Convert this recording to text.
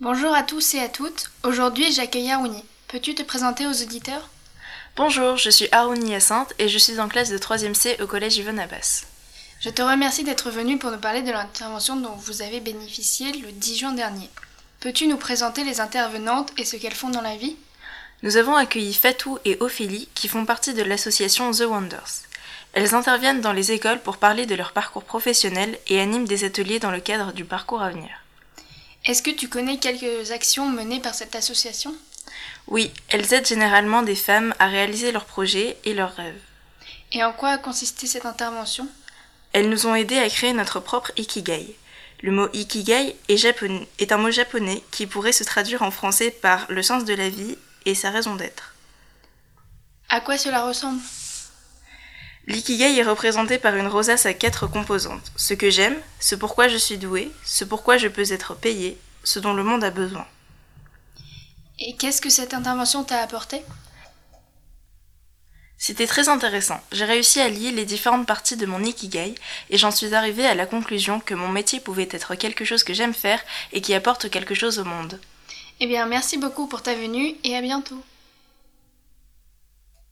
Bonjour à tous et à toutes. Aujourd'hui, j'accueille Arouni. Peux-tu te présenter aux auditeurs? Bonjour, je suis Arouni Hyacinthe et je suis en classe de 3e C au collège Yvonne Abbas. Je te remercie d'être venu pour nous parler de l'intervention dont vous avez bénéficié le 10 juin dernier. Peux-tu nous présenter les intervenantes et ce qu'elles font dans la vie? Nous avons accueilli Fatou et Ophélie qui font partie de l'association The Wonders. Elles interviennent dans les écoles pour parler de leur parcours professionnel et animent des ateliers dans le cadre du parcours à venir. Est-ce que tu connais quelques actions menées par cette association? Oui, elles aident généralement des femmes à réaliser leurs projets et leurs rêves. Et en quoi a consisté cette intervention? Elles nous ont aidés à créer notre propre ikigai. Le mot ikigai est, est un mot japonais qui pourrait se traduire en français par le sens de la vie et sa raison d'être. À quoi cela ressemble? L'ikigai est représenté par une rosace à quatre composantes. Ce que j'aime, ce pourquoi je suis doué, ce pourquoi je peux être payé, ce dont le monde a besoin. Et qu'est-ce que cette intervention t'a apporté? C'était très intéressant. J'ai réussi à lier les différentes parties de mon ikigai et j'en suis arrivée à la conclusion que mon métier pouvait être quelque chose que j'aime faire et qui apporte quelque chose au monde. Eh bien, merci beaucoup pour ta venue et à bientôt.